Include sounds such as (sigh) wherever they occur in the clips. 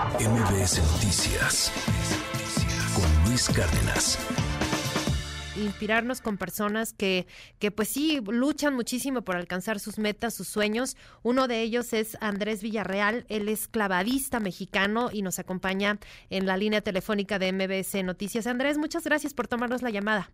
MBS Noticias con Luis Cárdenas inspirarnos con personas que, que pues sí luchan muchísimo por alcanzar sus metas, sus sueños. Uno de ellos es Andrés Villarreal, él es clavadista mexicano y nos acompaña en la línea telefónica de MBS Noticias. Andrés, muchas gracias por tomarnos la llamada.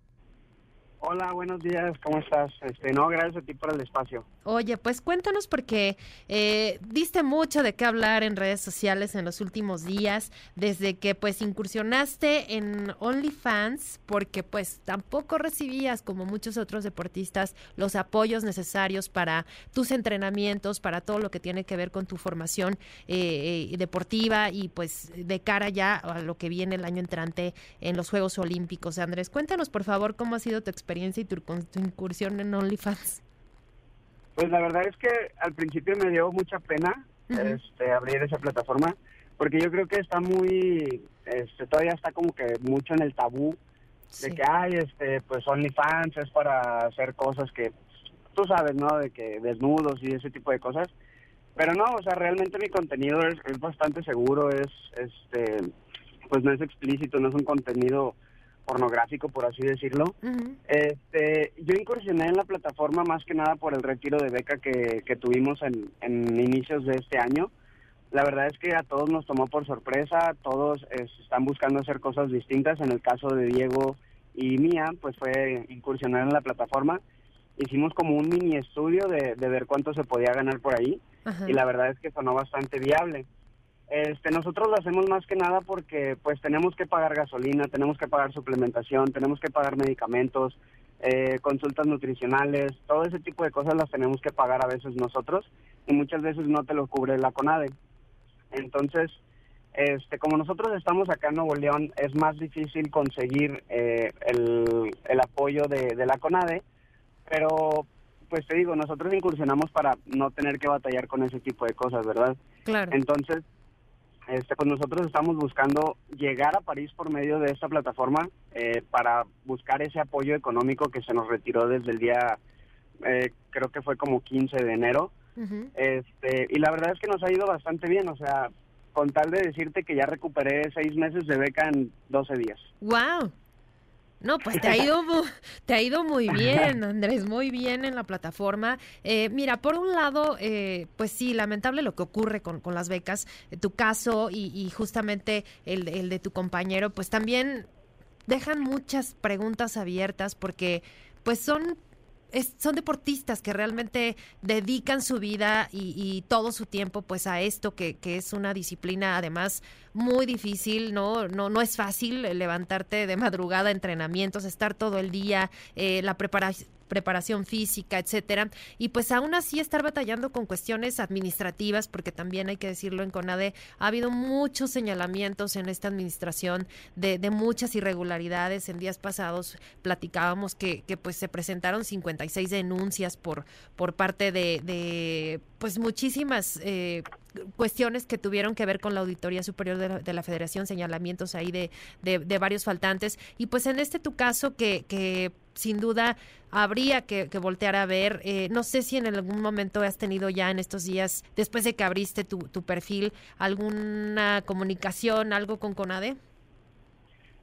Hola, buenos días, ¿cómo estás? Este, no, gracias a ti por el espacio. Oye, pues cuéntanos porque eh, diste mucho de qué hablar en redes sociales en los últimos días, desde que pues incursionaste en OnlyFans, porque pues tampoco recibías, como muchos otros deportistas, los apoyos necesarios para tus entrenamientos, para todo lo que tiene que ver con tu formación eh, eh, deportiva y pues de cara ya a lo que viene el año entrante en los Juegos Olímpicos. Andrés, cuéntanos por favor cómo ha sido tu experiencia experiencia y tu, tu incursión en OnlyFans? Pues la verdad es que al principio me dio mucha pena este, abrir esa plataforma, porque yo creo que está muy, este, todavía está como que mucho en el tabú de que hay, este, pues OnlyFans es para hacer cosas que tú sabes, ¿no? De que desnudos y ese tipo de cosas. Pero no, o sea, realmente mi contenido es, es bastante seguro, es, este, pues no es explícito, no es un contenido pornográfico, por así decirlo. este, yo incursioné en la plataforma más que nada por el retiro de beca que, que tuvimos en, en, inicios de este año. La verdad es que a todos nos tomó por sorpresa, todos están buscando hacer cosas distintas. En el caso de Diego y mía, pues fue incursionar en la plataforma. Hicimos como un mini estudio de, de ver cuánto se podía ganar por ahí y la verdad es que sonó bastante viable. Este, nosotros lo hacemos más que nada porque pues tenemos que pagar gasolina, tenemos que pagar suplementación, tenemos que pagar medicamentos, eh, consultas nutricionales, todo ese tipo de cosas las tenemos que pagar a veces nosotros y muchas veces no te lo cubre la CONADE. Entonces, este, como nosotros estamos acá en Nuevo León, es más difícil conseguir eh, el, el, apoyo de, de la CONADE, pero pues te digo, nosotros incursionamos para no tener que batallar con ese tipo de cosas, ¿verdad? Claro. Entonces, este, pues nosotros estamos buscando llegar a París por medio de esta plataforma eh, para buscar ese apoyo económico que se nos retiró desde el día, eh, creo que fue como 15 de enero. este, y la verdad es que nos ha ido bastante bien, o sea, con tal de decirte que ya recuperé seis meses de beca en 12 días. ¡Wow! No, pues te ha (laughs) ido, te ha ido muy bien, Andrés, muy bien en la plataforma. Eh, mira, por un lado, eh, pues sí, lamentable lo que ocurre con, con las becas. Eh, tu caso y, y justamente el, el, de tu compañero, pues también dejan muchas preguntas abiertas porque pues son son deportistas que realmente dedican su vida y, todo su tiempo pues a esto que, es una disciplina además muy difícil, ¿no? No, no es fácil levantarte de madrugada, entrenamientos, estar todo el día, eh, la preparación preparación física, etcétera, y pues aún así estar batallando con cuestiones administrativas, porque también hay que decirlo en CONADE, ha habido muchos señalamientos en esta administración de, de muchas irregularidades. En días pasados platicábamos que, pues se presentaron 56 denuncias por, por parte de, pues muchísimas eh, cuestiones que tuvieron que ver con la Auditoría Superior de la, de la Federación, señalamientos ahí de, de, de, varios faltantes. Y pues en este tu caso que, que sin duda habría que, que voltear a ver. Eh, no sé si en algún momento has tenido ya en estos días, después de que abriste tu, tu perfil, alguna comunicación, algo con CONADE.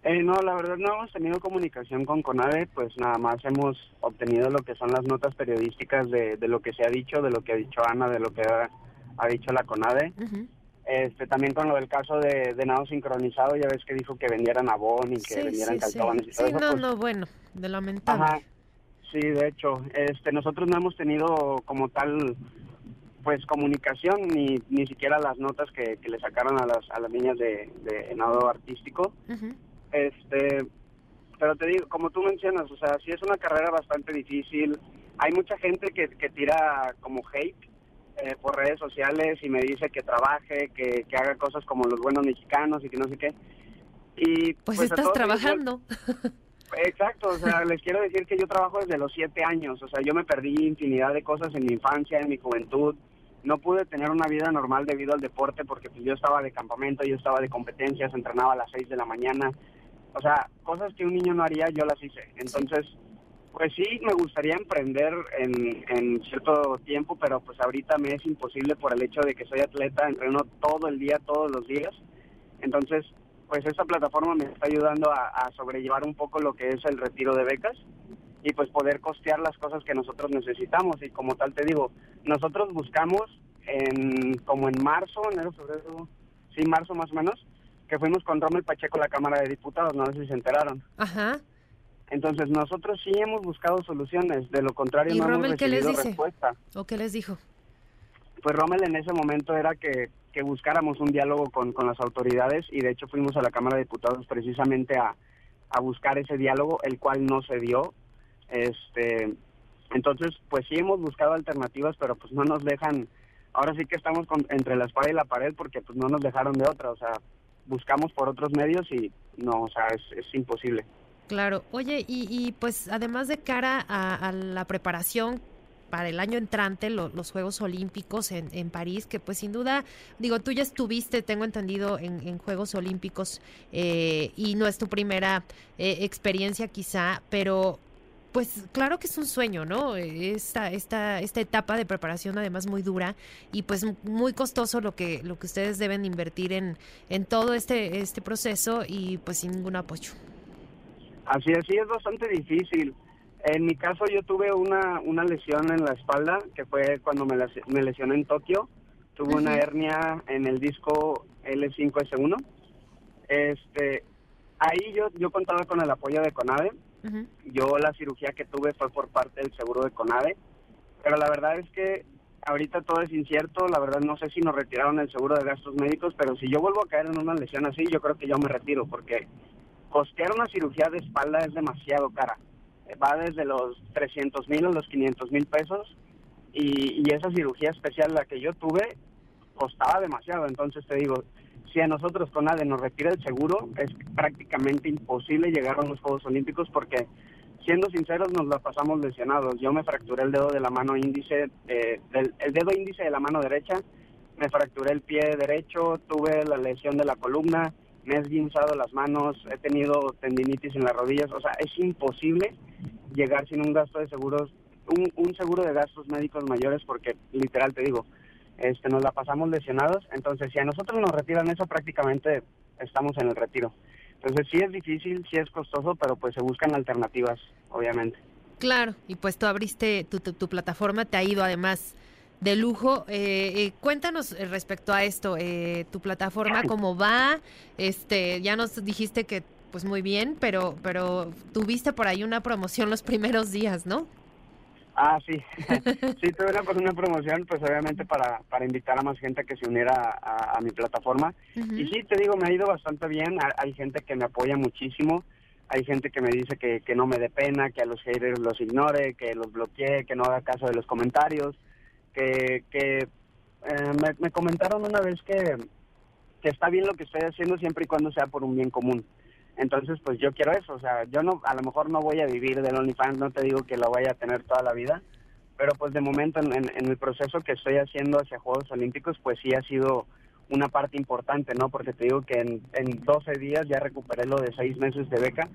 Eh, no, la verdad no hemos tenido comunicación con CONADE, pues nada más hemos obtenido lo que son las notas periodísticas de, de lo que se ha dicho, de lo que ha dicho Ana, de lo que ha, ha dicho la CONADE. Uh -huh. Este, también con lo del caso de, de, nado sincronizado, ya ves que dijo que vendieran abón y que sí, vendieran sí, sí. y todo eso. no, pues, no, bueno, de lamentable. Ajá. Sí, de hecho, este, nosotros no hemos tenido como tal, pues comunicación ni ni siquiera las notas que, que le sacaron a las a las niñas de, de nado artístico. Uh -huh. Este, pero te digo, como tú mencionas, o sea, sí es una carrera bastante difícil. Hay mucha gente que, que tira como hate eh, por redes sociales y me dice que trabaje, que, que, haga cosas como los buenos mexicanos y que no sé qué. Y pues, pues estás trabajando. Exacto, o sea, les quiero decir que yo trabajo desde los siete años, o sea, yo me perdí infinidad de cosas en mi infancia, en mi juventud. No pude tener una vida normal debido al deporte porque pues, yo estaba de campamento, yo estaba de competencias, entrenaba a las seis de la mañana. O sea, cosas que un niño no haría, yo las hice. Entonces, pues sí, me gustaría emprender en, cierto tiempo, pero pues ahorita me es imposible por el hecho de que soy atleta, entreno todo el día, todos los días. Entonces, pues esta plataforma me está ayudando a, a sobrellevar un poco lo que es el retiro de becas y pues poder costear las cosas que nosotros necesitamos. Y como tal te digo, nosotros buscamos en como en marzo, enero, febrero, sí, marzo más o menos, que fuimos con Rommel Pacheco a la Cámara de Diputados, no sé si se enteraron. Ajá. Entonces nosotros sí hemos buscado soluciones, de lo contrario ¿Y no Rommel hemos qué les recibido dice? respuesta. ¿O qué les dijo? Pues Rommel en ese momento era que, que buscáramos un diálogo con, con las autoridades y de hecho fuimos a la Cámara de Diputados precisamente a, a buscar ese diálogo, el cual no se dio. Este, entonces, pues sí hemos buscado alternativas, pero pues no nos dejan, ahora sí que estamos con- entre la espada y la pared porque pues no nos dejaron de otra, o sea, buscamos por otros medios y no, o sea, es, es imposible. Claro. Oye, y, y pues además de cara a, la preparación para el año entrante, lo- los Juegos Olímpicos en, en París, que pues sin duda, digo, tú ya estuviste, tengo entendido, en, en Juegos Olímpicos eh, y no es tu primera eh, experiencia quizá, pero pues claro que es un sueño, ¿no? Esta, esta, esta etapa de preparación además muy dura y pues muy costoso lo que, lo que ustedes deben invertir en, en todo este, este proceso y pues sin ningún apoyo. Así es, sí, es bastante difícil. En mi caso yo tuve una, una lesión en la espalda, que fue cuando me, me lesioné en Tokio. Tuve una hernia en el disco L5S1. Este, ahí yo, yo contaba con el apoyo de CONADE. Yo la cirugía que tuve fue por parte del seguro de CONADE. Pero la verdad es que ahorita todo es incierto. La verdad no sé si nos retiraron el seguro de gastos médicos, pero si yo vuelvo a caer en una lesión así, yo creo que yo me retiro porque costear una cirugía de espalda es demasiado cara. Va desde los 300 mil a los 500 mil pesos y, y esa cirugía especial, la que yo tuve, costaba demasiado. Entonces te digo, si a nosotros con ADE nos retira el seguro, es prácticamente imposible llegar a los Juegos Olímpicos porque, siendo sinceros, nos la pasamos lesionados. Yo me fracturé el dedo de la mano índice, eh, del, el dedo índice de la mano derecha, me fracturé el pie derecho, tuve la lesión de la columna, me he esguinzado las manos, he tenido tendinitis en las rodillas, o sea, es imposible llegar sin un gasto de seguros, un, un seguro de gastos médicos mayores porque literal te digo, este nos la pasamos lesionados, entonces si a nosotros nos retiran eso prácticamente estamos en el retiro. Entonces sí es difícil, sí es costoso, pero pues se buscan alternativas, obviamente. Claro, y pues tú abriste tu, tu, tu plataforma, te ha ido además de lujo. Eh, eh, cuéntanos eh, respecto a esto, eh, tu plataforma, cómo va. Este, ya nos dijiste que pues muy bien, pero, pero tuviste por ahí una promoción los primeros días, ¿no? Ah, sí. (laughs) sí, tuve una, pues, una promoción, pues obviamente para, para invitar a más gente a que se uniera a, a- a mi plataforma. Y sí, te digo, me ha ido bastante bien. Ha- Hay gente que me apoya muchísimo. Hay gente que me dice que, que no me dé pena, que a los haters los ignore, que los bloquee, que no haga caso de los comentarios. Que, que eh, me, me comentaron una vez que, que está bien lo que estoy haciendo siempre y cuando sea por un bien común. Entonces, pues yo quiero eso. O sea, yo no, a lo mejor no voy a vivir del OnlyFans, no te digo que lo vaya a tener toda la vida, pero pues de momento en, en- en el proceso que estoy haciendo hacia Juegos Olímpicos, pues sí ha sido una parte importante, ¿no? Porque te digo que en, en 12 días ya recuperé lo de 6 meses de beca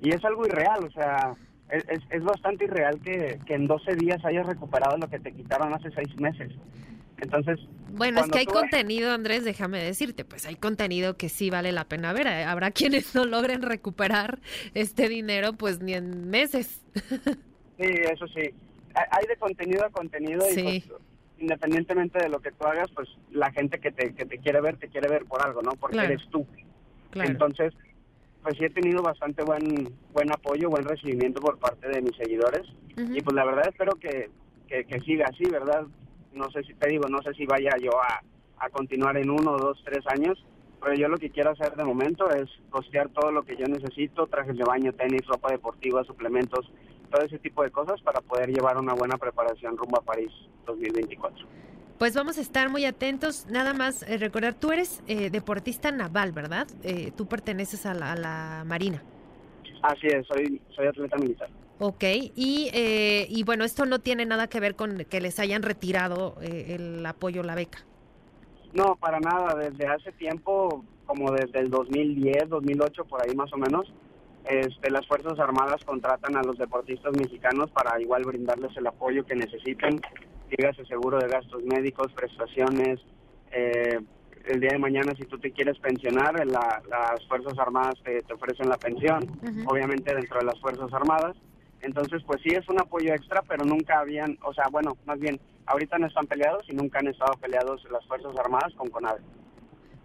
y es algo irreal, o sea, es, es, es bastante irreal que, que en 12 días hayas recuperado lo que te quitaron hace 6 meses. Entonces, Bueno, es que hay contenido, Andrés, déjame decirte, pues hay contenido que sí vale la pena ver. Eh, Habrá (laughs) quienes no logren recuperar este dinero pues ni en meses. (laughs) Sí, eso sí. Hay hay de contenido a contenido Sí. y pues, independientemente de lo que tú hagas, pues la gente que te, que te quiere ver, te quiere ver por algo, ¿no? Porque Claro. eres tú. Claro. Entonces, pues sí he tenido bastante buen buen apoyo, buen recibimiento por parte de mis seguidores. Y pues la verdad espero que, que, que siga así, ¿verdad? No sé si te digo, no sé si vaya yo a, a continuar en uno, dos, tres años, pero yo lo que quiero hacer de momento es costear todo lo que yo necesito, trajes de baño, tenis, ropa deportiva, suplementos, todo ese tipo de cosas para poder llevar una buena preparación rumbo a París 2024. Pues vamos a estar muy atentos. Nada más eh, recordar, tú eres eh, deportista naval, ¿verdad? Eh, tú perteneces a la, a la Marina. Así es, soy, soy atleta militar. Ok, y, eh, y bueno, esto no tiene nada que ver con que les hayan retirado eh, el apoyo, la beca. No, para nada. Desde hace tiempo, como desde el 2010, 2008, por ahí más o menos, este, las Fuerzas Armadas contratan a los deportistas mexicanos para igual brindarles el apoyo que necesiten, dígase seguro de gastos médicos, prestaciones, eh, el día de mañana si tú te quieres pensionar, las Fuerzas Armadas te, ofrecen la pensión, obviamente dentro de las Fuerzas Armadas. Entonces, pues sí es un apoyo extra, pero nunca habían, o sea, bueno, más bien, ahorita no están peleados y nunca han estado peleados las Fuerzas Armadas con CONADE.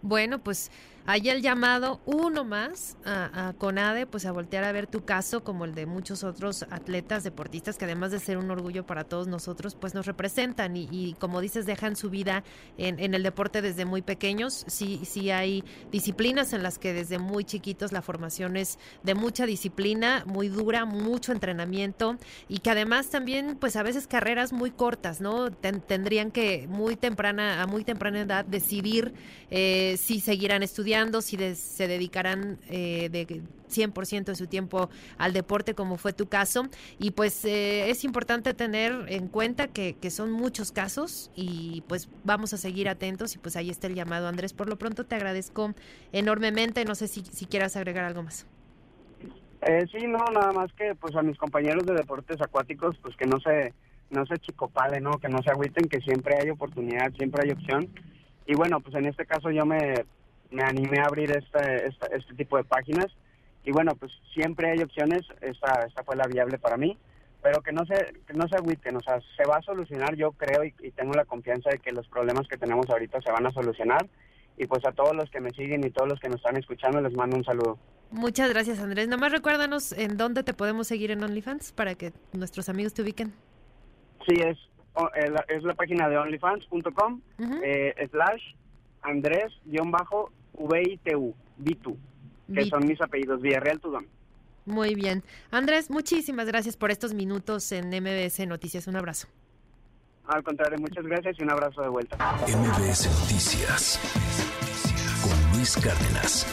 Bueno, pues hay el llamado uno más a, CONADE, pues a voltear a ver tu caso como el de muchos otros atletas, deportistas que además de ser un orgullo para todos nosotros, pues nos representan y, como dices, dejan su vida en, el deporte desde muy pequeños. Sí, sí hay disciplinas en las que desde muy chiquitos la formación es de mucha disciplina, muy dura, mucho entrenamiento y que además también, pues a veces carreras muy cortas, ¿no? tendrían que muy temprana, a muy temprana edad decidir eh, si seguirán estudiando si se dedicarán eh, de 100% de su tiempo al deporte, como fue tu caso. Y pues eh, es importante tener en cuenta que, son muchos casos y pues vamos a seguir atentos y pues ahí está el llamado. Andrés, por lo pronto te agradezco enormemente. No sé si, si quieras agregar algo más. Eh, sí, no, nada más que pues a mis compañeros de deportes acuáticos, pues que no se, no se chicopale, ¿no? Que no se agüiten, que siempre hay oportunidad, siempre hay opción. Y bueno, pues en este caso yo me me animé a abrir este, este, tipo de páginas. Y bueno, pues siempre hay opciones, esta, esta fue la viable para mí, pero que no se, que no se agüiten, o sea, se va a solucionar, yo creo y, tengo la confianza de que los problemas que tenemos ahorita se van a solucionar. Y pues a todos los que me siguen y todos los que nos están escuchando les mando un saludo. Muchas gracias Andrés, nomás recuérdanos en dónde te podemos seguir en OnlyFans para que nuestros amigos te ubiquen. Sí, es, es la página de onlyfans.com eh, slash Andrés-bajo VITU, Vitu, que son mis apellidos, Villarreal Tudón. Muy bien. Andrés, muchísimas gracias por estos minutos en MBS Noticias. Un abrazo. Al contrario, muchas gracias y un abrazo de vuelta. MBS Noticias con Luis Cárdenas.